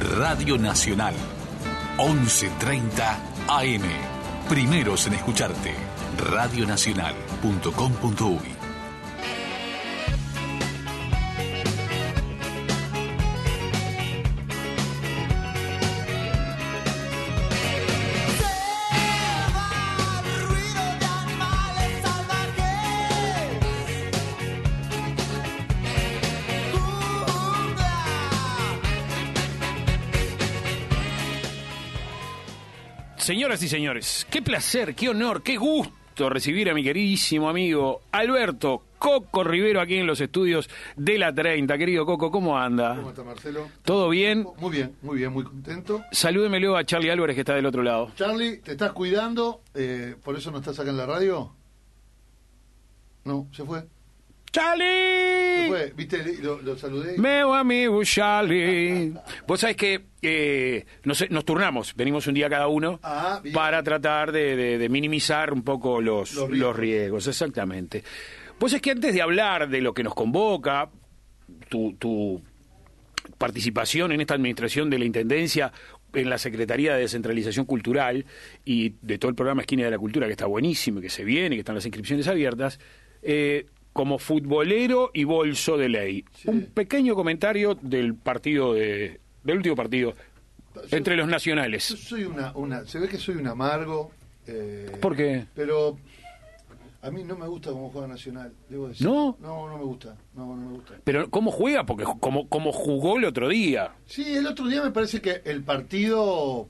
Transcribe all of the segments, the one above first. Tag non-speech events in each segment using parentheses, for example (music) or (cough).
Radio Nacional, 11.30 AM. Primeros en escucharte, radionacional.com.uy. Señoras y señores, qué placer, qué honor, qué gusto recibir a mi queridísimo amigo Alberto Coco Rivero aquí en los estudios de la 30. Querido Coco, ¿cómo anda? ¿Cómo está Marcelo? ¿Todo bien? Muy bien, muy bien, muy contento. Salúdeme luego a Charlie Álvarez que está del otro lado. Charlie, ¿te estás cuidando? Eh, ¿Por eso no estás acá en la radio? No, se fue. ¡Charlie! Fue, viste, lo, lo saludé. Meu amigo Charlie. Vos sabés que eh, nos, nos turnamos, venimos un día cada uno Ah, para tratar de, de- de minimizar un poco los, Los los riesgos. exactamente. Vos es que antes de hablar de lo que nos convoca, tu, tu participación en esta administración de la Intendencia en la Secretaría de Descentralización Cultural y de todo el programa Esquina de la Cultura, que está buenísimo, y que se viene, que están las inscripciones abiertas, eh, como futbolero y bolso de ley. Sí. Un pequeño comentario del partido de, del último partido Yo- entre los Yo nacionales. soy una, una, se ve que soy un amargo. eh, ¿Por qué? Pero a mí no me gusta cómo juega Nacional, debo decir. ¿No? No, no me gusta, no, no me gusta. Pero ¿cómo juega? Porque como, como jugó el otro día. Sí, el otro día me parece que el partido.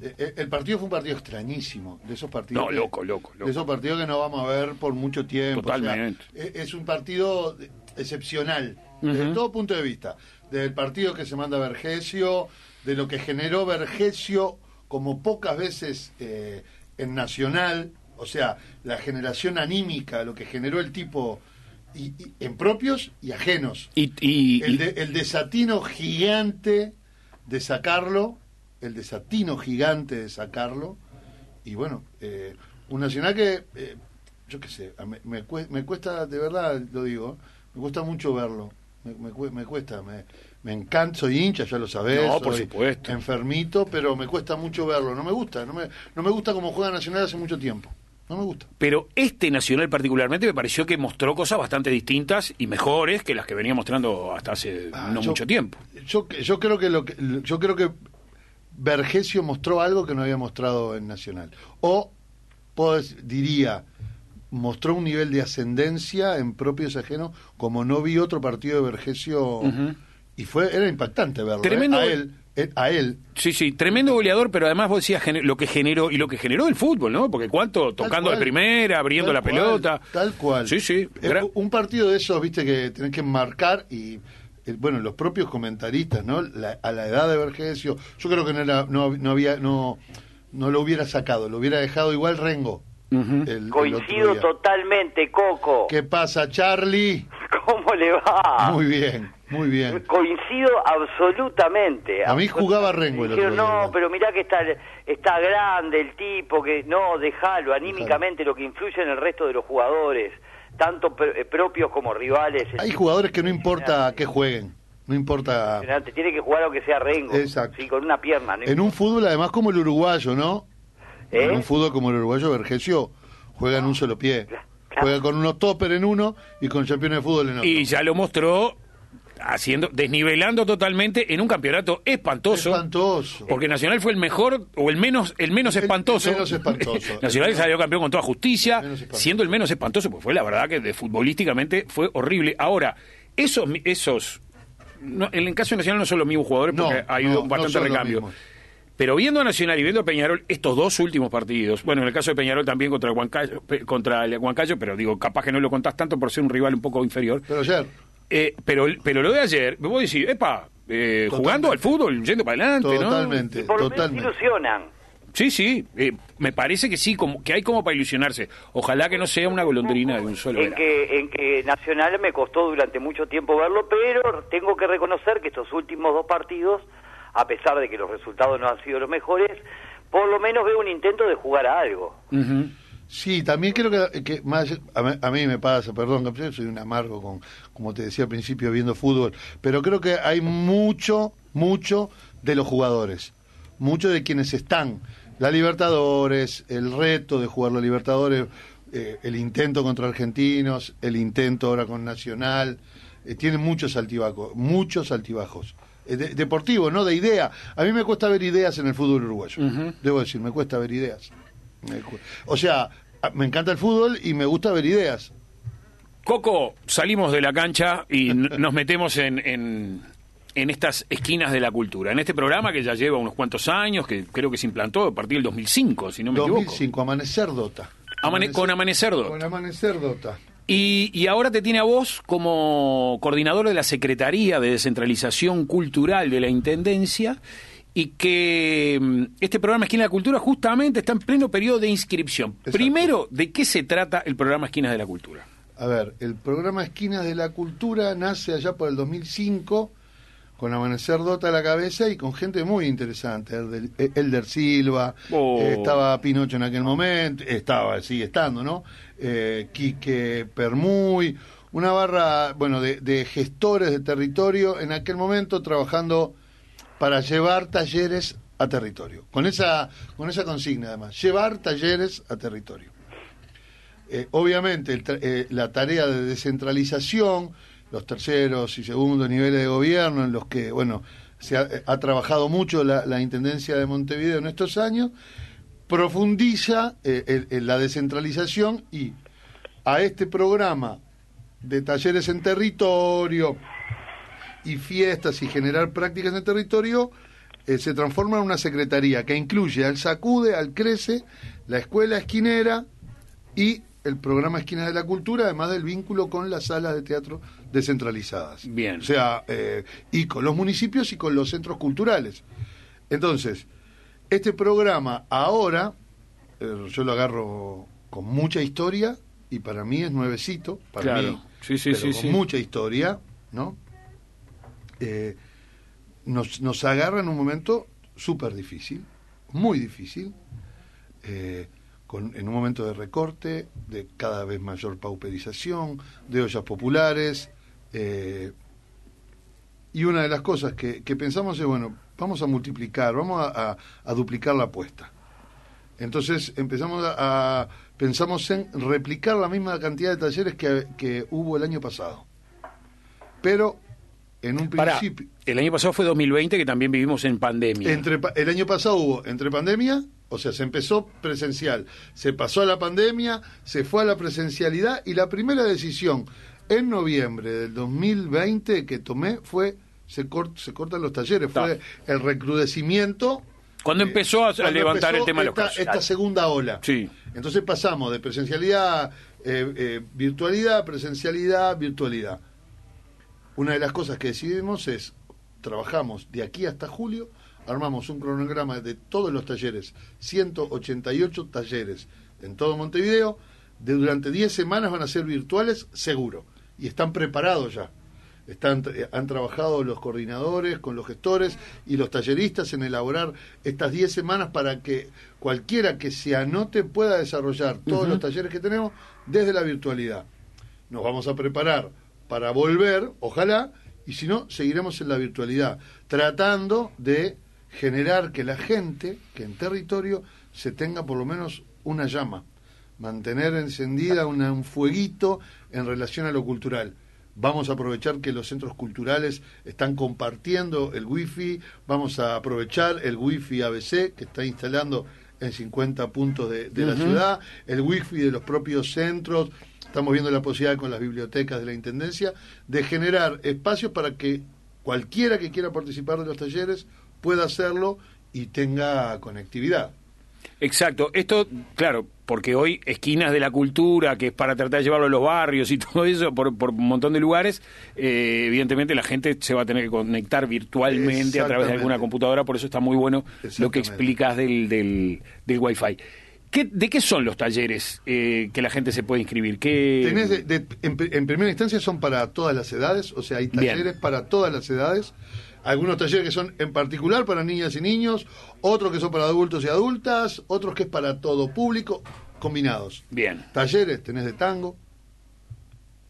Eh, eh, El partido fue un partido extrañísimo, de esos partidos. No, que- loco, loco, loco. De esos partidos que no vamos a ver por mucho tiempo. o sea, Totalmente. eh, es un partido excepcional, desde todo punto de vista. Del partido que se manda Vergesio, de lo que generó Vergesio como pocas veces eh, en Nacional, o sea, la generación anímica, lo que generó el tipo y- y- en propios y ajenos Y, y- el, de- el desatino gigante de sacarlo, el desatino gigante de sacarlo, y bueno, eh, un Nacional que, eh, yo qué sé, me, me cue- me cuesta, de verdad lo digo, me cuesta mucho verlo, me, me cue- me cuesta, me, me encanta, soy hincha, ya lo sabés, No, por soy supuesto. enfermito, pero me cuesta mucho verlo, no me gusta, no me, no me gusta como juega Nacional hace mucho tiempo, no me gusta. Pero este Nacional particularmente me pareció que mostró cosas bastante distintas y mejores que las que venía mostrando hasta hace Ah, no yo- mucho tiempo. Yo, yo creo que lo que yo creo que Vergesio mostró algo que no había mostrado en Nacional. O pues, diría mostró un nivel de ascendencia en propios ajenos como no vi otro partido de Vergesio y fue era impactante verlo. ¿eh? Tremendo A él, eh, a él Sí, sí, tremendo goleador, pero además vos decías lo que generó y lo que generó el fútbol, ¿no? Porque cuánto tocando de cual. primera, abriendo la cual, pelota. Tal cual. Sí, sí. Eh, un partido de esos, viste, que tenés que marcar y. eh, Bueno, los propios comentaristas, ¿no? La- a la edad de Vergesio, yo creo que no, era, no, no había, no, no lo hubiera sacado, lo hubiera dejado igual Rengo. El Coincido totalmente, Coco. ¿Qué pasa, Charlie? (laughs) ¿Cómo le va? Muy bien, muy bien. Coincido absolutamente. A mí jugaba Rengo el otro Dijeron, día, no, igual". pero mirá que está, está grande el tipo, que no, déjalo, anímicamente lo que influye en el resto de los jugadores, tanto pr- eh, propios como rivales. es Hay jugadores que no importa que jueguen, no importa. Tiene que jugar aunque sea Rengo, Exacto. sí, con una pierna. ¿no? En un fútbol, además, como el uruguayo, ¿no? ¿Eh? En un fútbol como el uruguayo, Vergesio juega en un solo pie. Claro. Juega con unos topper en uno y con campeones de fútbol en otro. Y ya lo mostró haciendo, desnivelando totalmente en un campeonato espantoso. Espantoso. Porque Nacional fue el mejor o el menos el menos El- espantoso. el menos espantoso. (laughs) Nacional El- salió campeón con toda justicia, siendo el menos espantoso, pues fue la verdad que de futbolísticamente fue horrible. Ahora, esos esos no, en el caso de Nacional no son los mismos jugadores No, porque ha habido no bastante recambio. Pero viendo a Nacional y viendo a Peñarol estos dos últimos partidos, bueno, en el caso de Peñarol también contra el Huancayo, contra el Huancayo, pero digo, capaz que no lo contás tanto por ser un rival un poco inferior. Pero ayer, Eh, pero, pero lo de ayer, me voy a decir, epa, eh, jugando al fútbol, yendo para adelante, ¿no? totalmente, Por lo menos totalmente. ilusionan. Sí, sí, eh, me parece que sí, como que hay como para ilusionarse. Ojalá que no sea una golondrina de un solo en verano. que, en que Nacional me costó durante mucho tiempo verlo, pero tengo que reconocer que estos últimos dos partidos, a pesar de que los resultados no han sido los mejores, por lo menos veo un intento de jugar a algo. Ujú. Sí, también creo que, que más a, mí- a mí me pasa, perdón, soy un amargo con, como te decía al principio, viendo fútbol, pero creo que hay mucho mucho de los jugadores, mucho de quienes están. La Libertadores, el reto de jugar la Libertadores, eh, el intento contra argentinos, el intento ahora con Nacional, eh, tiene muchos altibajos, muchos altibajos. Eh, de- deportivo, no de idea. A mí me cuesta ver ideas en el fútbol uruguayo. Debo decir, me cuesta ver ideas. O sea, me encanta el fútbol y me gusta ver ideas. Coco, salimos de la cancha y nos metemos en, en, en estas esquinas de la cultura. En este programa que ya lleva unos cuantos años, que creo que se implantó a partir del 2005, si no me 2005, Amanecer Dota. Amane- con Amanecer Dota. Con Amanecer Dota. equivoco. Y, y ahora te tiene a vos como coordinador de la Secretaría de Descentralización Cultural de la Intendencia y que mm, este programa Esquina de la Cultura justamente está en pleno periodo de inscripción. Exacto. Primero, ¿de qué se trata el programa Esquinas de la Cultura? A ver, el programa Esquinas de la Cultura nace allá por el 2005 con Amanecer Dota a la cabeza y con gente muy interesante. Elder, Elder Silva, Oh. eh, estaba Pinocho en aquel momento, estaba, sigue estando, ¿no? Eh, Quique Permuy, una barra, bueno, de, de gestores de territorio en aquel momento trabajando para llevar talleres a territorio. Con esa, con esa consigna además, llevar talleres a territorio. Eh, obviamente eh, la tarea de descentralización, los terceros y segundos niveles de gobierno en los que, bueno, se ha, eh, trabajado mucho la, Intendencia de Montevideo en estos años, profundiza eh, la descentralización y a este programa de talleres en territorio y fiestas y generar prácticas en territorio, eh, se transforma en una secretaría que incluye al SACUDE, al CRECE, la Escuela Esquinera y el programa Esquinas de la Cultura, además del vínculo con las salas de teatro descentralizadas. Bien. O sea, eh, y con los municipios y con los centros culturales. Entonces, este programa ahora, eh, yo lo agarro con mucha historia y para mí es nuevecito, para Claro. mí, Sí, sí, pero sí, con mucha historia, ¿no? Eh, nos, agarra en un momento súper difícil, muy difícil, eh, en un momento de recorte, de cada vez mayor pauperización, de ollas populares, eh, y una de las cosas que, pensamos es, bueno, vamos a multiplicar, vamos a, duplicar la apuesta. Entonces empezamos a, pensamos en replicar la misma cantidad de talleres que hubo el año pasado. Pero en un Pará, principio, el año pasado fue 2020 que también vivimos en pandemia. entre, el año pasado hubo entre pandemia, o sea, se empezó presencial, se pasó a la pandemia, se fue a la presencialidad y la primera decisión en noviembre del 2020 que tomé fue se, cort- se cortan los talleres, fue el recrudecimiento Cuando eh, empezó a, cuando levantar el tema de los esta, casos. esta segunda ola. Sí. Entonces pasamos de presencialidad, eh, eh, virtualidad, presencialidad, virtualidad. Una de las cosas que decidimos es, trabajamos de aquí hasta julio, armamos un cronograma de todos los talleres, 188 talleres en todo Montevideo, de durante 10 semanas van a ser virtuales, seguro, y están preparados ya. Están, eh, han trabajado los coordinadores con los gestores y los talleristas en elaborar estas 10 semanas para que cualquiera que se anote pueda desarrollar todos los talleres que tenemos desde la virtualidad. Nos vamos a preparar para volver, ojalá, y si no, seguiremos en la virtualidad, tratando de generar que la gente, que en territorio, se tenga por lo menos una llama, mantener encendida una- un fueguito en relación a lo cultural. Vamos a aprovechar que los centros culturales están compartiendo el wifi, vamos a aprovechar el wifi ABC que está instalando en 50 puntos de, de la ciudad, el wifi de los propios centros, estamos viendo la posibilidad con las bibliotecas de la Intendencia de generar espacios para que cualquiera que quiera participar de los talleres pueda hacerlo y tenga conectividad. Exacto, esto, claro, porque hoy esquinas de la cultura, que es para tratar de llevarlo a los barrios y (laughs) todo eso, por, por un montón de lugares, eh, evidentemente la gente se va a tener que conectar virtualmente a través de alguna computadora, por eso está muy bueno lo que explicas del, del, del Wi-Fi. ¿Qué, ¿De qué son los talleres eh, que la gente se puede inscribir? ¿Qué... Tenés de- de- en, pri- en primera instancia son para todas las edades, o sea, hay Bien. talleres para todas las edades. Algunos talleres que son en particular para niñas y niños, otros que son para adultos y adultas, otros que es para todo público, combinados. Bien. Talleres tenés de tango,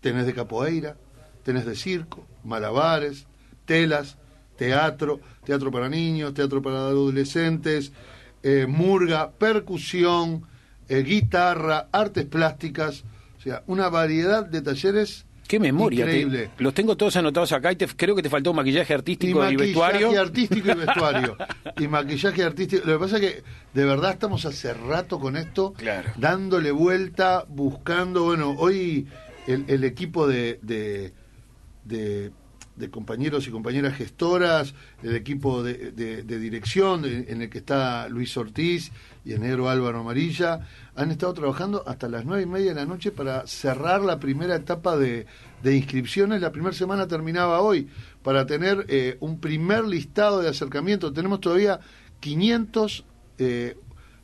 tenés de capoeira, tenés de circo, malabares, telas, teatro, teatro para niños, teatro para adolescentes, eh, murga, percusión, eh, guitarra, artes plásticas, o sea, una variedad de talleres Qué memoria. te- increíble. los tengo todos anotados acá y te- creo que te faltó maquillaje Y artístico y, maquillaje vestuario. artístico y vestuario. (laughs) y maquillaje artístico. Lo que pasa es que de verdad estamos hace rato con esto, Claro. dándole vuelta, buscando. Bueno, hoy el, el equipo de, de, de- de compañeros y compañeras gestoras, el equipo de, de- dirección en el que está Luis Ortiz y el negro Álvaro Amarilla, han estado trabajando hasta las nueve y media de la noche para cerrar la primera etapa de, de inscripciones. La primera semana terminaba hoy para tener eh, un primer listado de acercamiento. Tenemos todavía 500, eh,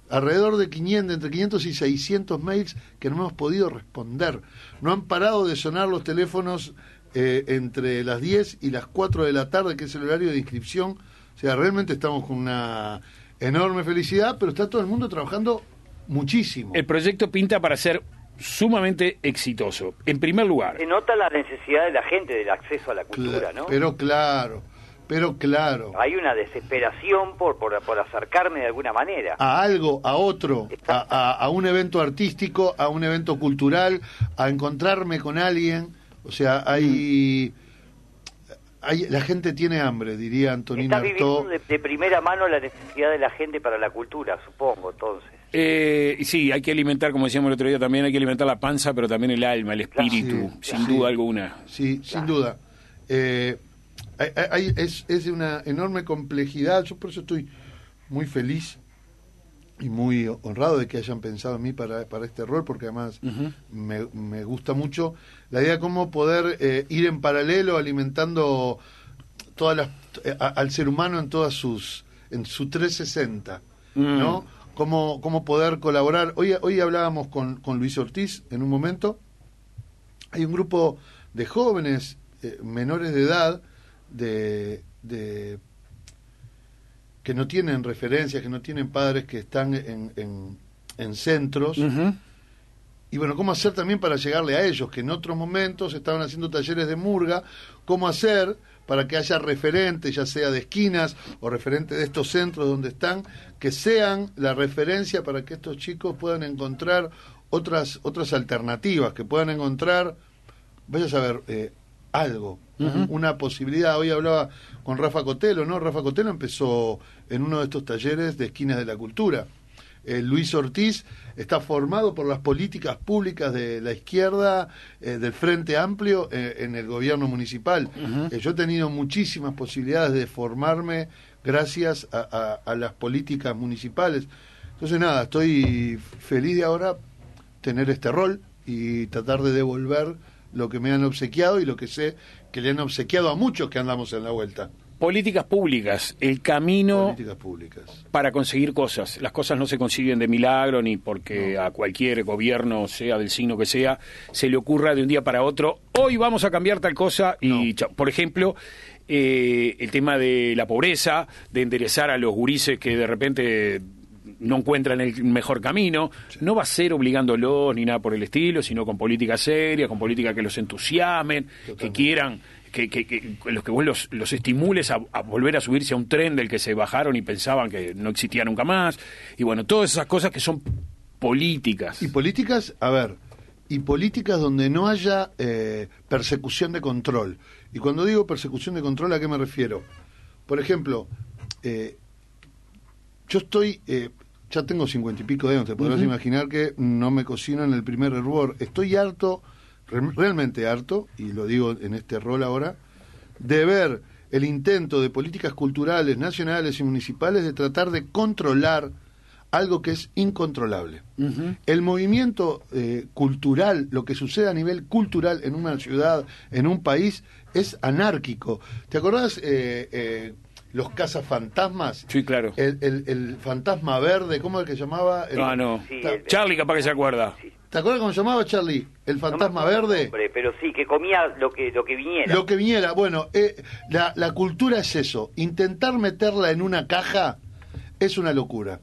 alrededor de 500, entre 500 y 600 mails que no hemos podido responder. No han parado de sonar los teléfonos eh, entre las 10 y las 4 de la tarde, que es el horario de inscripción. O sea, realmente estamos con una enorme felicidad, pero está todo el mundo trabajando muchísimo. El proyecto pinta para ser sumamente exitoso. En primer lugar, Se nota la necesidad de la gente del acceso a la cultura, ¿no? Pero claro, pero claro. Hay una desesperación por, por, por acercarme de alguna manera. a algo, a otro, a, a- a un evento artístico, a un evento cultural, a encontrarme con alguien. O sea, hay, hay la gente tiene hambre, diría Antonina Estás viviendo de, de primera mano la necesidad de la gente para la cultura, supongo, entonces. eh, sí, hay que alimentar, como decíamos el otro día, también hay que alimentar la panza, pero también el alma, el espíritu, Sí, sin sí. duda alguna. Sí, sin duda. Eh, hay- hay- es, es de una enorme complejidad. Yo por eso estoy muy feliz y muy honrado de que hayan pensado en mí para, para este rol, porque además me, me gusta mucho la idea de cómo poder eh, ir en paralelo alimentando todas las, eh, a- al ser humano en todas sus en su 360 Mm. ¿no? Cómo, cómo poder colaborar hoy hoy hablábamos con, con Luis Ortiz en un momento hay un grupo de jóvenes eh, menores de edad de, de que no tienen referencias, que no tienen padres, que están en, en, en centros. Y bueno, ¿cómo hacer también para llegarle a ellos? Que en otros momentos estaban haciendo talleres de murga. ¿Cómo hacer para que haya referentes, ya sea de esquinas o referentes de estos centros donde están, que sean la referencia para que estos chicos puedan encontrar otras, otras alternativas, que puedan encontrar, vaya a saber, eh, algo, un- una posibilidad. Hoy hablaba con Rafa Cotelo, ¿no? Rafa Cotelo empezó en uno de estos talleres de esquinas de la cultura. Eh, Luis Ortiz está formado por las políticas públicas de la izquierda, eh, del Frente Amplio, eh, en el gobierno municipal. Yo he tenido muchísimas posibilidades de formarme gracias a, a- a las políticas municipales. Entonces, nada, estoy feliz de ahora tener este rol y tratar de devolver lo que me han obsequiado y lo que sé que le han obsequiado a muchos que andamos en la vuelta. Políticas públicas, el camino Políticas públicas. para conseguir cosas. Las cosas no se consiguen de milagro ni porque a cualquier gobierno, sea del signo que sea, se le ocurra de un día para otro, hoy vamos a cambiar tal cosa y, por ejemplo, eh, el tema de la pobreza, de enderezar a los gurises que de repente no encuentran el mejor camino, no va a ser obligándolos ni nada por el estilo, sino con políticas serias, con políticas que los entusiasmen, que quieran que, que, que los que vos los, los estimules a, a volver a subirse a un tren del que se bajaron y pensaban que no existía nunca más. Y bueno, todas esas cosas que son políticas. Y políticas, a ver, y políticas donde no haya eh, persecución de control. Y cuando digo persecución de control, ¿a qué me refiero? Por ejemplo, eh, yo estoy, eh, ya tengo cincuenta y pico de años, te podrás imaginar que no me cocino en el primer hervor. Estoy harto, re- realmente harto, y lo digo en este rol ahora, de ver el intento de políticas culturales, nacionales y municipales de tratar de controlar algo que es incontrolable. El movimiento eh, cultural, lo que sucede a nivel cultural en una ciudad, en un país, es anárquico. ¿Te acordás eh, eh, los cazafantasmas? Sí, claro. El, el- el fantasma verde, ¿cómo es que se llamaba? El- Ah, no. Sí, el- Charlie capaz que se acuerda. sí. ¿Te acuerdas cómo se llamaba Charlie? El No fantasma el verde. nombre, pero sí, que comía lo que, lo que viniera. Lo que viniera, bueno, eh, la, la cultura es eso. Intentar meterla en una caja es una locura.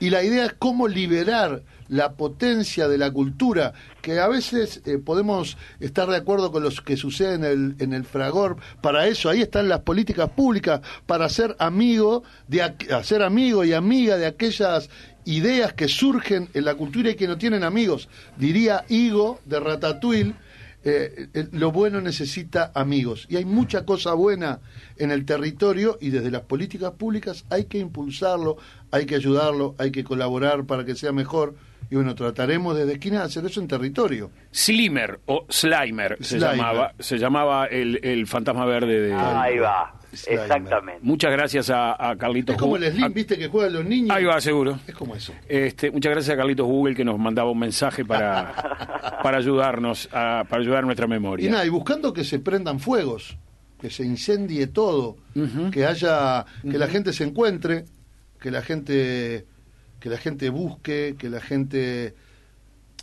Y la idea es cómo liberar la potencia de la cultura, que a veces eh, podemos estar de acuerdo con lo que sucede en el, en el fragor. Para eso, ahí están las políticas públicas, para ser amigo, de, hacer amigo y amiga de aquellas ideas que surgen en la cultura y que no tienen amigos. Diría Higo de Ratatouille, eh, eh, lo bueno necesita amigos. Y hay mucha cosa buena en el territorio y desde las políticas públicas hay que impulsarlo, hay que ayudarlo, hay que colaborar para que sea mejor. Y bueno, trataremos desde esquina de hacer eso en territorio. Slimer o Slimer, se llamaba, se llamaba el, el fantasma verde de... Ahí va. Exactamente. Muchas gracias a, a Carlitos Es como el Slim, viste, que juegan los niños. Ahí va, seguro. Es como eso. Este, muchas gracias a Carlitos Google que nos mandaba un mensaje para, (laughs) para ayudarnos, a, para ayudar a nuestra memoria. Y nada, y buscando que se prendan fuegos, que se incendie todo, que haya, que la gente se encuentre, que la gente, que la gente busque, que la gente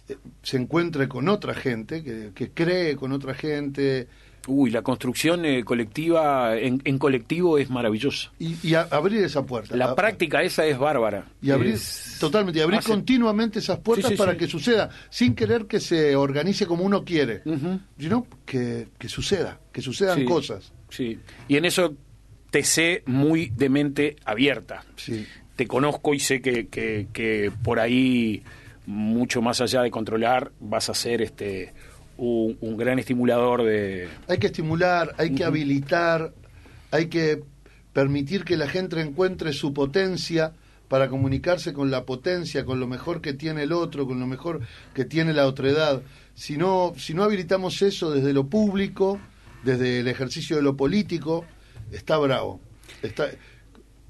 eh, se encuentre con otra gente, que, que cree con otra gente, Uy, la construcción eh, colectiva en, colectivo es maravillosa. Y, abrir esa puerta. La práctica esa es bárbara. Y abrir, totalmente, y abrir continuamente esas puertas para que suceda, sin querer que se organice como uno quiere, sino que, que, suceda, que sucedan cosas. Sí, y en eso te sé muy de mente abierta. Sí. Te conozco y sé que, que, que por ahí, mucho más allá de controlar, vas a ser este un, gran estimulador de... Hay que estimular, hay que habilitar, hay que permitir que la gente encuentre su potencia para comunicarse con la potencia, con lo mejor que tiene el otro, con lo mejor que tiene la otredad. Si no, si no habilitamos eso desde lo público, desde el ejercicio de lo político, está bravo. Está,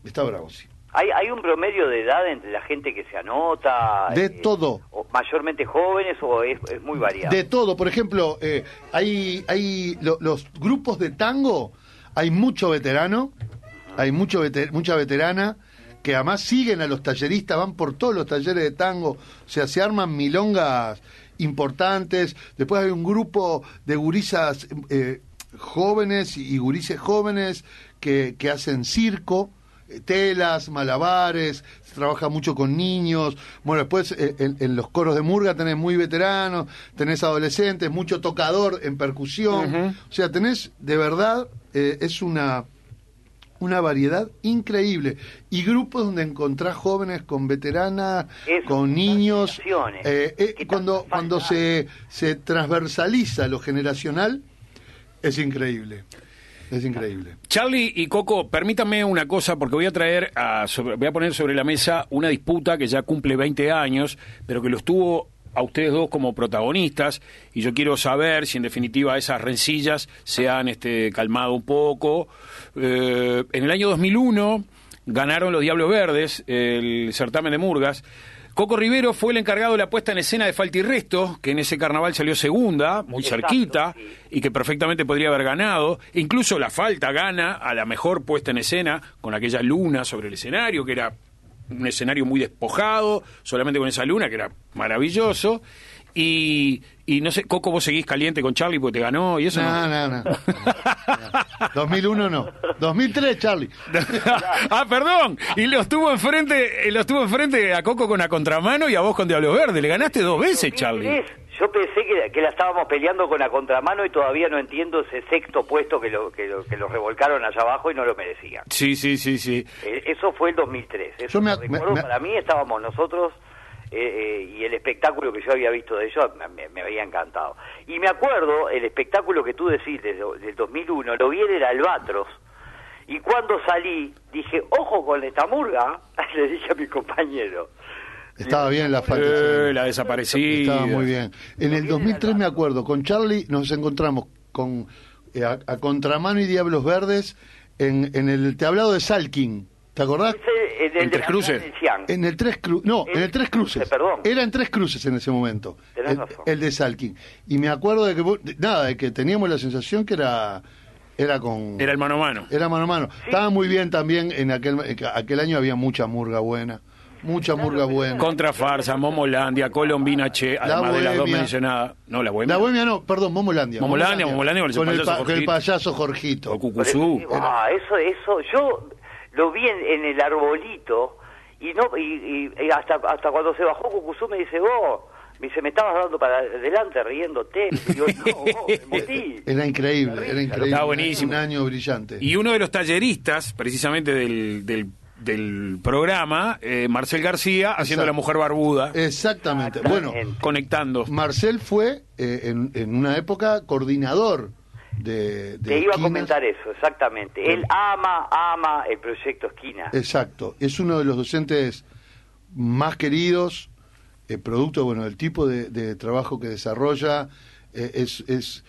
está bravo, sí. ¿Hay, ¿Hay un promedio de edad entre la gente que se anota? De eh, todo. O ¿Mayormente jóvenes o es, muy variado? De todo. Por ejemplo, eh, hay, hay los grupos de tango, hay mucho veterano, hay mucho mucha veterana, que además siguen a los talleristas, van por todos los talleres de tango, o sea, se arman milongas importantes. Después hay un grupo de gurisas eh, jóvenes y, gurises jóvenes que, que hacen circo telas, malabares, se trabaja mucho con niños. Bueno, después eh, en, los coros de Murga tenés muy veteranos, tenés adolescentes, mucho tocador en percusión. O sea, tenés de verdad, eh, es una una variedad increíble y grupos donde encontrás jóvenes con veteranas, con niños. Eh, cuando cuando se, se transversaliza lo generacional, es increíble. Es increíble. Charlie y Coco, permítanme una cosa, porque voy a traer, a, voy a poner sobre la mesa una disputa que ya cumple 20 años, pero que los tuvo a ustedes dos como protagonistas, y yo quiero saber si en definitiva esas rencillas se han este, calmado un poco. Eh, en el año 2001 ganaron los Diablos Verdes el certamen de Murgas. Coco Rivero fue el encargado de la puesta en escena de Falta y Resto, que en ese carnaval salió segunda, muy cerquita, y que perfectamente podría haber ganado. Incluso la Falta gana a la mejor puesta en escena, con aquella luna sobre el escenario, que era un escenario muy despojado, solamente con esa luna, que era maravilloso. Y, y no sé, Coco, vos seguís caliente con Charlie porque te ganó y eso. No, no, no. 2001 no. (laughs) 2003, Charlie. (laughs) ah, perdón. Y lo estuvo enfrente, lo estuvo enfrente a Coco con la contramano y a vos con Diablo Verde. Le ganaste dos veces, Charlie. Yo pensé que, que, la estábamos peleando con la contramano y todavía no entiendo ese sexto puesto que lo, que lo, que lo revolcaron allá abajo y no lo merecían. Sí, sí, sí, sí. Eh, eso fue el 2003. Eso me, para mí estábamos nosotros eh, eh, el espectáculo que yo había visto de ellos me, había encantado. Y me acuerdo, el espectáculo que tú decís desde del 2001, lo vi en el Albatros, y cuando salí dije, ojo con esta murga, (laughs) le dije a mi compañero. Estaba bien la falta. Eh, la desaparecida. Estaba muy bien. En el 2003 me acuerdo, con Charlie nos encontramos con a, Contramano y Diablos Verdes en, en el tablado de Salkin. ¿Te acordás? En el Tres Cruces. En el Tres Cruces. No, en el Tres Cruces. Perdón. Era en Tres Cruces en ese momento. El, de Salkin. Y me acuerdo de que, nada, de que teníamos la sensación que era era con era el mano a mano. Era mano a mano. Estaba muy bien también en aquel aquel año había mucha murga buena. Mucha murga buena. Contra farsa momolandia colombina che además de las dos mencionadas. No la bohemia la bohemia no perdón momolandia. Momolandia momolandia, con, el, payaso el, payaso Jorgito. O Cucuzú. Ah, eso eso yo lo vi en, el arbolito y no y, y- y hasta hasta cuando se bajó Cucuzú me dice vos me dice me estabas dando para adelante riéndote y yo no vos, me (laughs) Era increíble, era increíble. Estaba buenísimo. Un año brillante. Y uno de los talleristas, precisamente del, del, del programa, eh, Marcel García, haciendo Exacto. la mujer barbuda, Exactamente. Bueno, conectando. Marcel fue eh, en, en una época coordinador de, de te iba a comentar eso exactamente él ama ama el proyecto esquina Exacto. Es uno de los docentes más queridos, eh, producto bueno del tipo de, de trabajo que desarrolla. eh, es, es,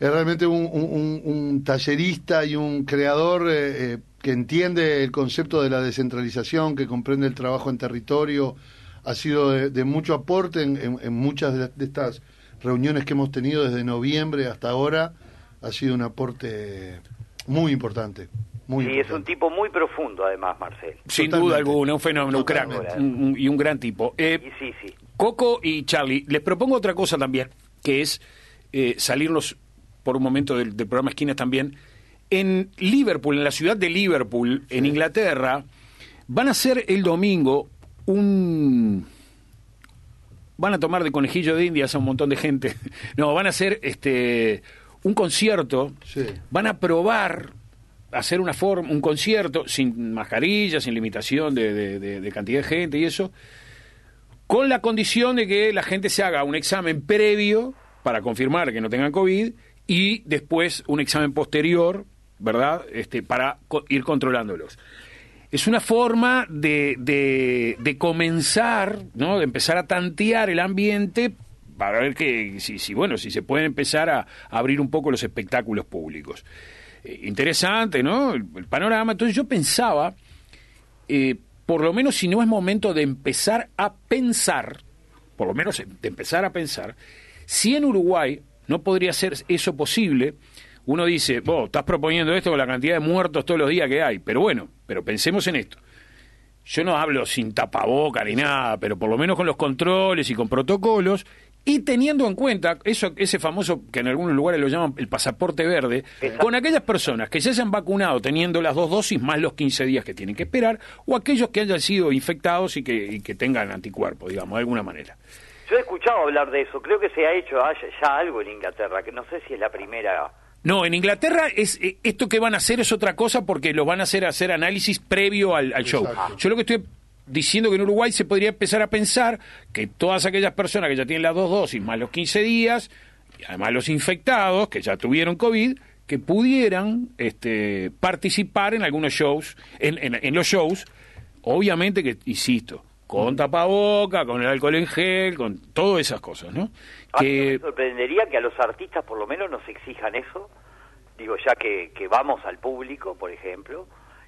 es realmente un, un- un- un tallerista y un creador eh, eh, que entiende el concepto de la descentralización, que comprende el trabajo en territorio. Ha sido de, de mucho aporte en, en- en muchas de, de estas reuniones que hemos tenido desde noviembre hasta ahora. Ha sido un aporte muy importante. Muy sí es un tipo muy profundo además Marcel Sin Totalmente. duda alguna, un fenómeno, un crack un- y un gran tipo. Eh, y sí sí Coco y Charlie, les propongo otra cosa también, que es eh, salirnos por un momento del, del programa Esquinas también. En Liverpool, en la ciudad de Liverpool, en Inglaterra, van a hacer el domingo un... Van a tomar de conejillo de indias a un montón de gente. (laughs) No, van a hacer este un concierto. Sí. Van a probar hacer una forma, un concierto sin mascarilla, sin limitación de, de- de- de cantidad de gente y eso con la condición de que la gente se haga un examen previo para confirmar que no tengan COVID y después un examen posterior, ¿verdad? Este, para co- ir controlándolos. Es una forma de, de, de comenzar, ¿no? De empezar a tantear el ambiente para ver que, si, si, bueno, si se pueden empezar a, abrir un poco los espectáculos públicos. Eh, interesante, ¿no? El, panorama. Entonces yo pensaba, eh, por lo menos si no es momento de empezar a pensar, por lo menos de empezar a pensar, si en Uruguay no podría ser eso posible, uno dice, vos estás proponiendo esto con la cantidad de muertos todos los días que hay, pero bueno, pero pensemos en esto. Yo no hablo sin tapaboca ni nada, pero por lo menos con los controles y con protocolos, y teniendo en cuenta eso, ese famoso que en algunos lugares lo llaman el pasaporte verde, con aquellas personas que se hayan vacunado teniendo las dos dosis más los 15 días que tienen que esperar, o aquellos que hayan sido infectados y que, y que tengan anticuerpos, digamos, de alguna manera. Yo he escuchado hablar de eso, creo que se ha hecho ya, ya algo en Inglaterra, que no sé si es la primera. No, en Inglaterra es eh, esto que van a hacer es otra cosa porque lo van a hacer hacer análisis previo al, al show. Exacto. Yo lo que estoy diciendo que en Uruguay se podría empezar a pensar que todas aquellas personas que ya tienen las dos dosis más los 15 días, y además los infectados que ya tuvieron COVID, que pudieran este, participar en algunos shows, en, en- en los shows, obviamente que, insisto, con tapaboca, con el alcohol en gel, con todas esas cosas, ¿no? A mí no Que me sorprendería que a los artistas por lo menos nos exijan eso, digo ya que, que vamos al público, por ejemplo,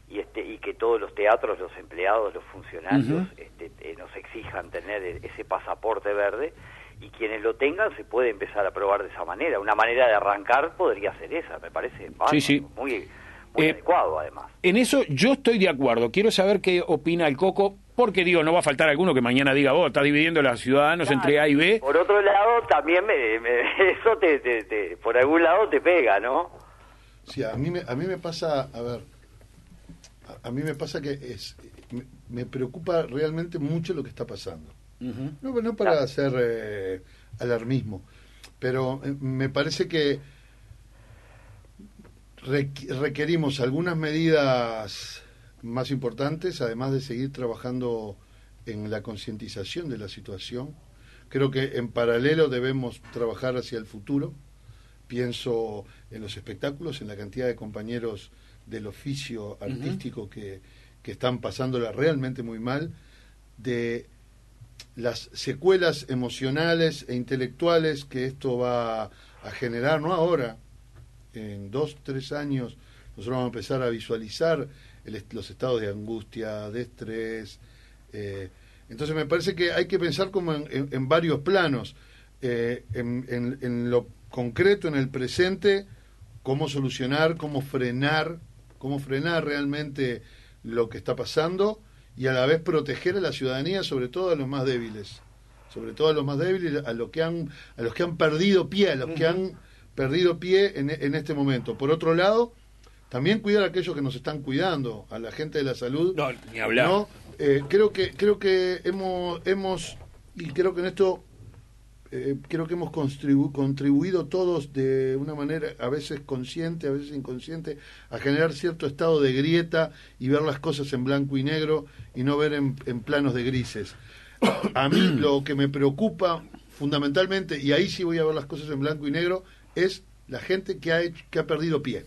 y este y que todos los teatros, los empleados, los funcionarios este, eh, nos exijan tener e- ese pasaporte verde y quienes lo tengan se puede empezar a probar de esa manera. Una manera de arrancar podría ser esa, me parece bárbaro, sí. muy, muy Eh, adecuado además. En eso yo estoy de acuerdo. Quiero saber qué opina el Coco, porque digo, no va a faltar alguno que mañana diga, vos estás dividiendo a los ciudadanos entre A y B. Por otro lado, también me, me- (laughs) eso te, te- te- por algún lado te pega, ¿no? Sí, a mí me, a mí me pasa, a ver, a, a mí me pasa que es, me, me preocupa realmente mucho lo que está pasando. No, no para hacer eh, alarmismo, pero eh, me parece que requ- requerimos algunas medidas más importantes, además de seguir trabajando en la concientización de la situación. Creo que en paralelo debemos trabajar hacia el futuro. Pienso en los espectáculos, en la cantidad de compañeros del oficio artístico que, que están pasándola realmente muy mal, de las secuelas emocionales e intelectuales que esto va a generar, no ahora, en dos, tres años, nosotros vamos a empezar a visualizar el los estados de angustia, de estrés. eh, entonces me parece que hay que pensar como en, en- en varios planos, eh, en- en lo concreto, en el presente, cómo solucionar, cómo frenar, cómo frenar realmente lo que está pasando y a la vez proteger a la ciudadanía, sobre todo a los más débiles, sobre todo a los más débiles, a los que han, a los que han perdido pie, a los que han perdido pie en, en este momento. Por otro lado, también cuidar a aquellos que nos están cuidando, a la gente de la salud. No, ni hablar. ¿no? Eh, creo que creo que hemos hemos y creo que en esto eh, creo que hemos contribu- contribuido todos de una manera a veces consciente, a veces inconsciente, a generar cierto estado de grieta y ver las cosas en blanco y negro y no ver en, en planos de grises. A mí (clears throat) lo que me preocupa fundamentalmente, y ahí sí voy a ver las cosas en blanco y negro, es la gente que ha, hecho- que ha perdido pie.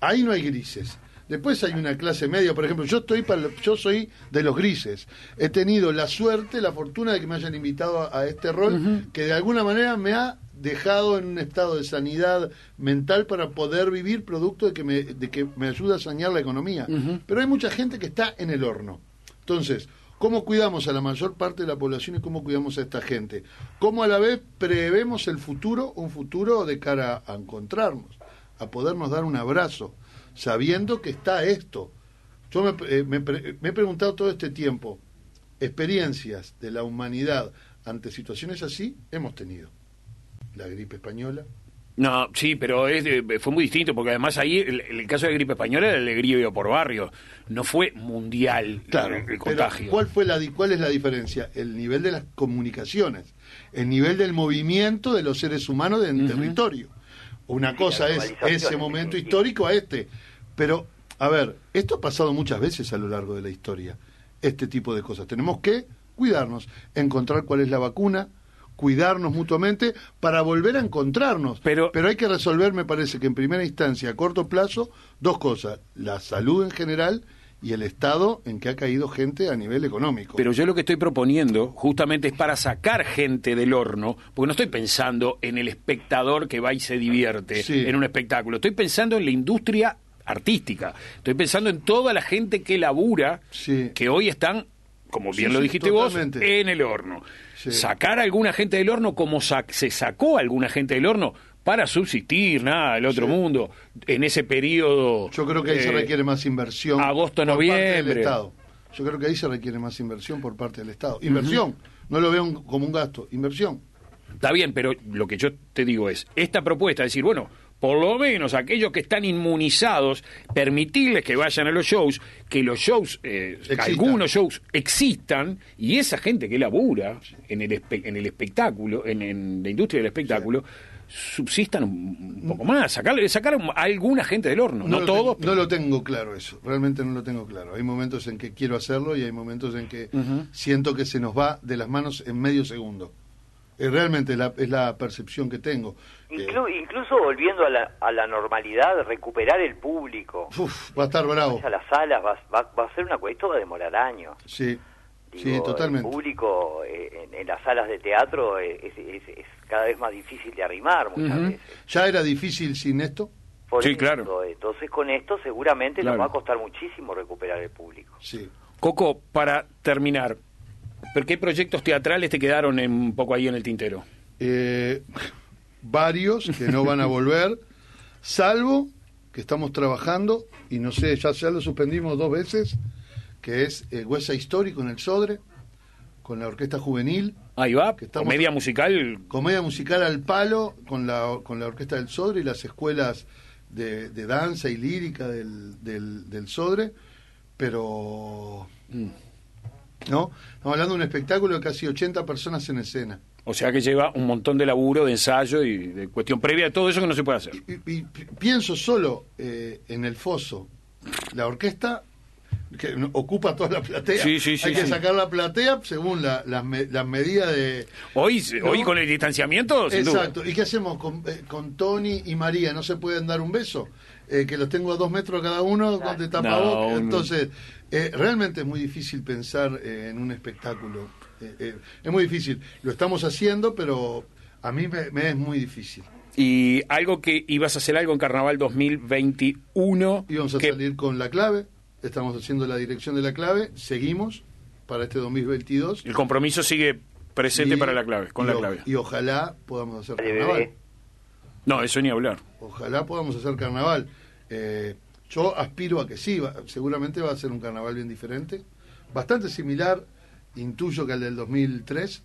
Ahí no hay grises. Después hay una clase media, por ejemplo, yo estoy para, yo soy de los grises. He tenido la suerte, la fortuna de que me hayan invitado a, a este rol, que de alguna manera me ha dejado en un estado de sanidad mental para poder vivir producto de que me, de que me ayuda a sanear la economía. Pero hay mucha gente que está en el horno. Entonces, ¿cómo cuidamos a la mayor parte de la población y cómo cuidamos a esta gente? ¿Cómo a la vez prevemos el futuro, un futuro de cara a encontrarnos, a podernos dar un abrazo, sabiendo que está esto? Yo me, eh, me me he preguntado todo este tiempo, experiencias de la humanidad ante situaciones así hemos tenido. La gripe española, No, sí, pero es fue muy distinto, porque además ahí el, el caso de gripe española era el alegría por barrio. No fue mundial Claro, el, el pero contagio. ¿cuál, fue la, ¿cuál es la diferencia? El nivel de las comunicaciones, el nivel del movimiento de los seres humanos en territorio. Una cosa es ese en momento histórico a este. Pero, a ver, esto ha pasado muchas veces a lo largo de la historia, este tipo de cosas. Tenemos que cuidarnos, encontrar cuál es la vacuna, cuidarnos mutuamente para volver a encontrarnos. Pero- Pero hay que resolver, me parece que en primera instancia, a corto plazo, dos cosas. La salud en general y el estado en que ha caído gente a nivel económico. Pero yo lo que estoy proponiendo justamente es para sacar gente del horno, porque no estoy pensando en el espectador que va y se divierte Sí. en un espectáculo, estoy pensando en la industria artística, estoy pensando en toda la gente que labura, Sí. que hoy están, como Sí, bien lo dijiste vos, en el horno. Sacar a alguna gente del horno como sa- se sacó a alguna gente del horno para subsistir, nada, el otro Sí. mundo, en ese periodo... Yo creo que ahí se eh, requiere más inversión. agosto, por parte del noviembre. Estado. Yo creo que ahí se requiere más inversión por parte del Estado. Inversión, no lo veo un- como un gasto, inversión. Está bien, pero lo que yo te digo es, esta propuesta, es decir, bueno, por lo menos aquellos que están inmunizados, permitirles que vayan a los shows, que los shows, eh, algunos shows existan, y esa gente que labura en el, espe- en el espectáculo, en, en la industria del espectáculo, subsistan un, un poco más, sacar, sacar a alguna gente del horno, no, todos. tengo- no lo tengo claro eso, realmente no lo tengo claro. Hay momentos en que quiero hacerlo y hay momentos en que siento que se nos va de las manos en medio segundo. Eh, realmente la- es la percepción que tengo. Eh, Inclu- incluso volviendo a la, a la normalidad, recuperar el público, uf, va a estar bravo. a las salas, va, va, va a ser una cuestión, esto va a demorar años. Sí, sí, totalmente. El público eh, en, en las salas de teatro eh, es, es- es cada vez más difícil de arrimar muchas Ujú. veces. ¿Ya era difícil sin esto? Sí, claro. Entonces con esto seguramente Claro. nos va a costar muchísimo recuperar el público. Sí. Coco, para terminar, ¿pero qué proyectos teatrales te quedaron en- un poco ahí en el tintero? Eh, varios que no van a volver, salvo que estamos trabajando, y no sé, ya, ya lo suspendimos dos veces, que es eh, Huesa Histórico en el Sodre, con la Orquesta Juvenil, Ahí va, Que estamos- comedia musical comedia musical al palo con la, con la Orquesta del Sodre y las escuelas de, de danza y lírica del, del, del Sodre, pero... ¿No? Estamos hablando de un espectáculo de casi 80 personas en escena. O sea que lleva un montón de laburo, de ensayo y de cuestión previa a todo eso que no se puede hacer. y, y pi- pienso solo eh, en el foso. La orquesta que ocupa toda la platea. Sí, sí, sí, Hay que sí. sacar la platea según la- las me- las medidas de... Hoy, ¿No? hoy con el distanciamiento, sin duda. Exacto. ¿Y qué hacemos con, eh, con Tony y María? ¿No se pueden dar un beso? Eh, que los tengo a dos metros cada uno con de tapabocas. No. Entonces, eh, realmente es muy difícil pensar eh, en un espectáculo. Eh, eh, es muy difícil. Lo estamos haciendo, pero a mí me, me es muy difícil. Y algo que ibas a hacer algo en Carnaval 2021. Íbamos a que- salir con la clave, estamos haciendo la dirección de la clave, seguimos para este 2022. El compromiso sigue presente Y- para la clave, con y la o- clave. Y ojalá podamos hacer carnaval. No, eso ni hablar. Ojalá podamos hacer carnaval. Eh, yo aspiro a que sí, va- seguramente va a ser un carnaval bien diferente, bastante similar, intuyo que al del 2003.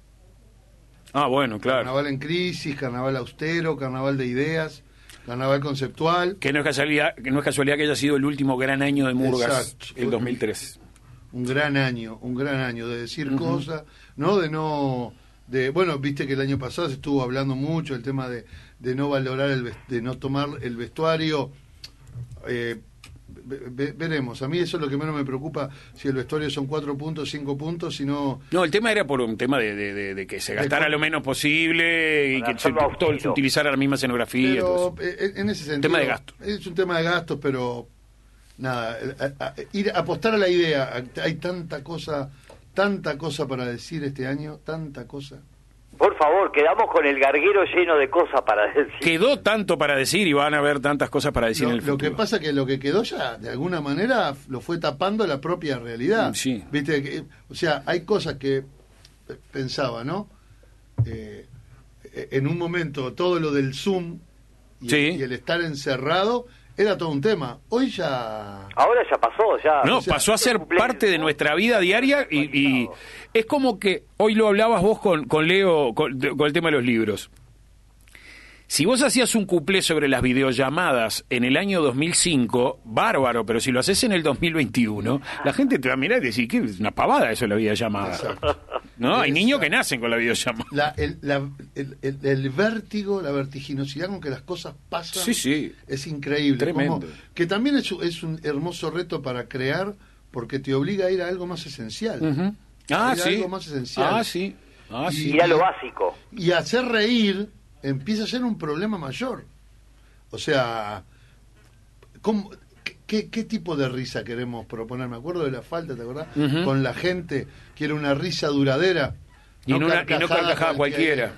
Ah, bueno, claro. Carnaval en crisis, carnaval austero, carnaval de ideas. Carnaval conceptual. Que no es casualidad que, no es casualidad que haya sido el último gran año de Murgas, Exacto. el 2003. un gran año, un gran año de decir cosas, ¿no? De no, de, bueno, viste que el año pasado se estuvo hablando mucho el tema de, de no valorar, el, de no tomar el vestuario. eh, ve- ve- veremos, a mí eso es lo que menos me preocupa, si el vestuario son cuatro puntos, cinco puntos, si no... No, el tema era por un tema de, de- de- de que se gastara lo menos posible y que se, todo- utilizara la misma escenografía. y todo Pero eso. eh, en ese sentido... Tema de gasto. Es un tema de gastos, pero nada, eh, a- a- ir a apostar a la idea, hay tanta cosa, tanta cosa para decir este año, tanta cosa. Por favor, quedamos con el garguero lleno de cosas para decir. Quedó tanto para decir y van a haber tantas cosas para decir Lo, en el lo futuro. que pasa que lo que quedó ya, de alguna manera, lo fue tapando la propia realidad. Sí. Viste, que, o sea, hay cosas que pensaba, ¿no? Eh, eh, en un momento todo lo del Zoom y, Sí. y el estar encerrado era todo un tema. Hoy ya... Ahora ya pasó, ya. No, o sea, pasó a ser parte de nuestra vida diaria y, y es como que hoy lo hablabas vos con, con Leo con, con el tema de los libros. Si vos hacías un cuplé sobre las videollamadas en el año 2005, bárbaro, pero si lo haces en el 2021, la gente te va a mirar y decir que es una pavada eso de la videollamada. Exacto. ¿No? Hay niños que nacen con la videollamada. La, el, la- el, el- el vértigo, la vertiginosidad con que las cosas pasan Sí, sí. es increíble. Tremendo. Como- que también es, un- es un hermoso reto para crear porque te obliga a ir a algo más esencial. Ah, A ir a sí. algo más esencial. Ah, sí. Ah, Y- sí. Y a lo básico. Y hacer reír empieza a ser un problema mayor. O sea, ¿cómo- qué, qué tipo de risa queremos proponer? Me acuerdo de la falta, ¿te acordás? Con la gente, que era una risa duradera. Y no, una- y no carcajada cualquiera.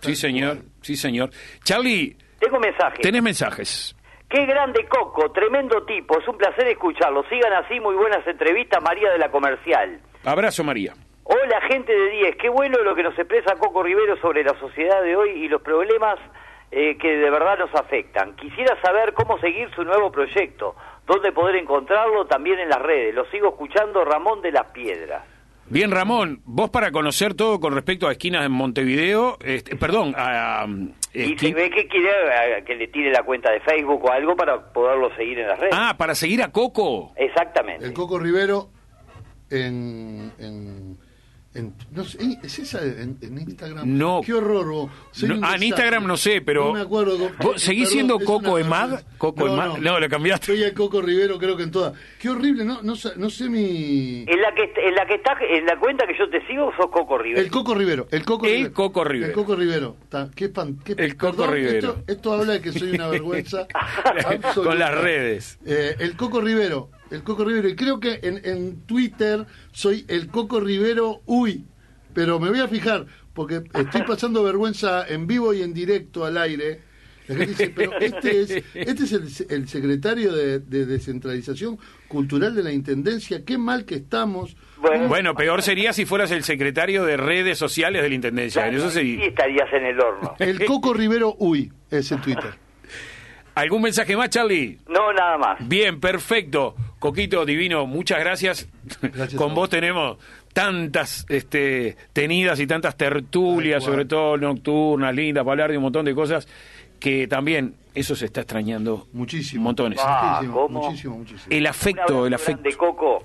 Sí, señor. cual. Sí, señor. Charlie, Tengo mensaje. tenés mensajes. Qué grande Coco, tremendo tipo. Es un placer escucharlo. Sigan así, muy buenas entrevistas, María de la Comercial. Abrazo, María. Hola, gente de 10. Qué bueno lo que nos expresa Coco Rivero sobre la sociedad de hoy y los problemas eh, que de verdad nos afectan. Quisiera saber cómo seguir su nuevo proyecto, dónde poder encontrarlo también en las redes. Lo sigo escuchando, Ramón de las Piedras. Bien, Ramón, vos para conocer todo con respecto a esquinas en Montevideo, este, perdón, a, a, Y si ve que quiere eh, que le tire la cuenta de Facebook o algo para poderlo seguir en las redes. Ah, para seguir a Coco. Exactamente. El Coco Rivero en, en, en- no sé, ¿es esa en, en Instagram? No. Qué horror. vos. No, ah, en. Instagram no sé, pero- No me acuerdo. ¿Vos seguís Perdón, siendo Coco Emad? Coco Emad. No, lo cambiaste. Soy el Coco Rivero creo que en todas. Qué horrible, no, no, no sé mi... En la que en la que está en la cuenta que yo te sigo sos Coco Rivero. El Coco Rivero, el Coco El Rivero. Coco Rivero. El Coco Rivero. Ta- qué pan- qué- El Coco perdón, Rivero. Esto, esto habla de que soy una vergüenza. absoluta. (laughs) Con las redes. Eh, el Coco Rivero, el Coco Rivero. Y creo que en, en Twitter soy el Coco Rivero Uy. Pero me voy a fijar, porque estoy (laughs) pasando vergüenza en vivo y en directo al aire. La gente dice, pero este es, este es el, el secretario de, de descentralización cultural de la Intendencia. Qué mal que estamos. Bueno, Bueno, peor sería si fueras el secretario de redes sociales de la Intendencia. claro, Eso sí. estarías en el horno. (laughs) El Coco Rivero Uy es el Twitter. ¿Algún mensaje más, Charlie? No, nada más. Bien, perfecto. Coquito Divino, muchas gracias. Gracias Con vos tenemos tantas este, tenidas y tantas tertulias, sobre todo nocturnas, lindas, para hablar de un montón de cosas, que también eso se está extrañando Muchísimo. montones. Ah, muchísimo, ¿cómo? muchísimo, muchísimo. El afecto, el afecto. grande, Coco.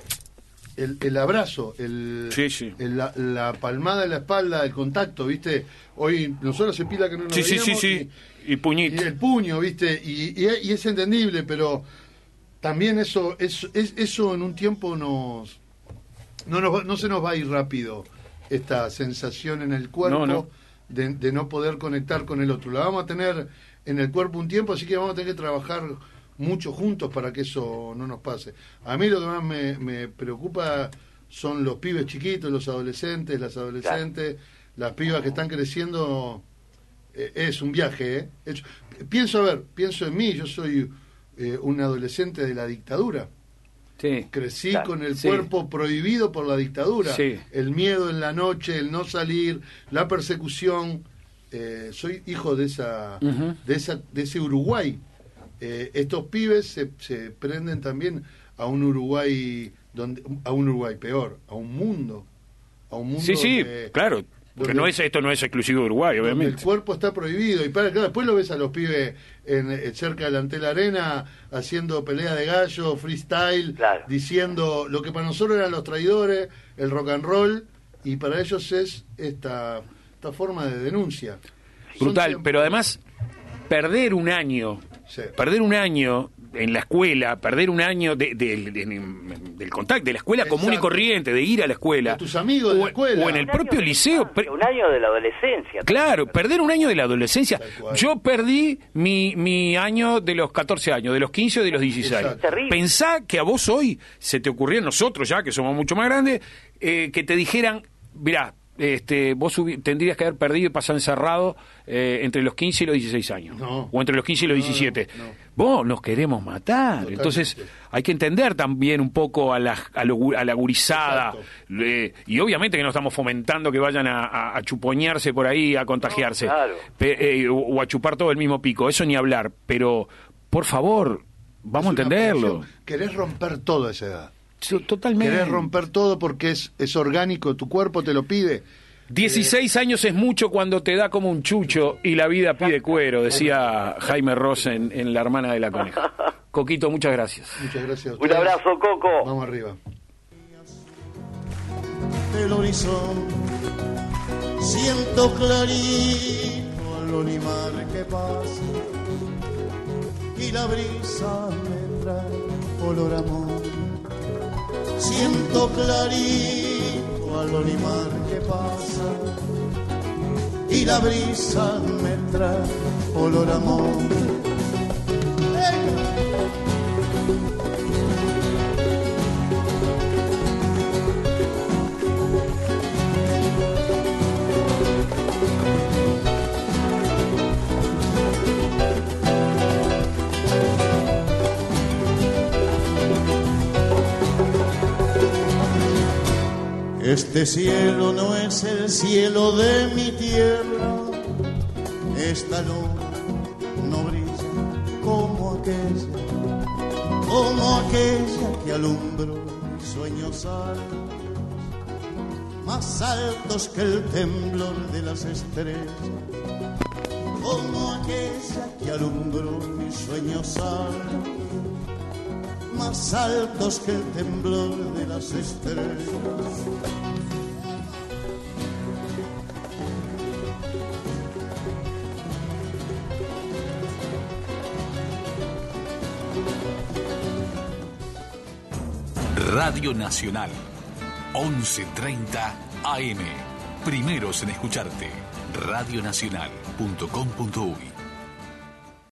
El, el abrazo, el, Sí, sí. el- la, la palmada en la espalda, el contacto, ¿viste? Hoy nosotros hace pila que no nos Sí, sí, sí, veíamos sí. Y Y, puñito. y el puño, ¿viste? Y, y- y es entendible, pero también eso, es, es- eso en un tiempo nos no, nos va- no se nos va a ir rápido esta sensación en el cuerpo No, no. De, de no poder conectar con el otro. La vamos a tener en el cuerpo un tiempo, así que vamos a tener que trabajar mucho juntos para que eso no nos pase. A mí lo que más me, me preocupa son los pibes chiquitos, los adolescentes, las adolescentes, las pibas que están creciendo. Eh, es un viaje, ¿eh? Pienso, a ver, pienso en mí, yo soy eh, un adolescente de la dictadura. Sí. Crecí Claro, con el sí. cuerpo prohibido por la dictadura. Sí. El miedo en la noche, el no salir, la persecución. Eh, soy hijo de esa, de esa, de ese Uruguay. Eh, estos pibes se, se prenden también a un Uruguay donde, a un Uruguay peor, a un mundo, a un mundo Sí, sí, donde, claro. Porque no es, esto no es exclusivo de Uruguay, donde el obviamente. cuerpo está prohibido. Y para, claro, después lo ves a los pibes en, eh, cerca del Antel Arena haciendo pelea de gallo, freestyle, Claro. diciendo lo que para nosotros eran los traidores, el rock and roll, y para ellos es esta, esta forma de denuncia. Brutal, pero además, perder un año, Sí. perder un año en la escuela, perder un año de- de- de- del contacto, de la escuela común y corriente, de ir a la escuela. De tus amigos de o, la escuela. O en el propio liceo. Un año de la adolescencia. Claro, perder un año de la adolescencia. Yo perdí mi, mi año de los 14 años, de los 15 o de los 16. Exacto. Terrible. Pensá que a vos hoy se te ocurrió, nosotros ya, que somos mucho más grandes, eh, que te dijeran, mirá, este, vos tendrías que haber perdido y pasado encerrado eh, entre los 15 y los 16 años. No. O entre los 15 y los No, 17. no, no. Vos nos queremos matar. Totalmente. Entonces hay que entender también un poco a la, a lo- a la gurizada. Eh, y obviamente que no estamos fomentando que vayan a, a- a chuponearse por ahí, a contagiarse. No, claro. Pe- eh, o, o a chupar todo el mismo pico. Eso ni hablar. Pero, por favor, vamos Es a entenderlo. población. Querés romper todo a esa edad. Sí, Totalmente. Querés romper todo porque es, es orgánico, tu cuerpo te lo pide. 16 años es mucho cuando te da como un chucho y la vida pide cuero, decía Jaime Ross en, en La hermana de la coneja. (laughs) Coquito, muchas gracias. Muchas gracias Un abrazo, Coco. Vamos arriba. del horizonte siento clarito al olimar que pasa y la brisa me trae olor amor siento clarito al olimar que pasa y la brisa me trae olor a amor Este cielo no es el cielo de mi tierra, esta luna no brilla como aquella, como aquella que alumbró sueños altos, más altos que el temblor de las estrellas, como aquella que alumbró mis sueños altos más altos que el temblor de las estrellas. Radio Nacional, 11.30 AM. Primeros en escucharte. Radionacional.com.uy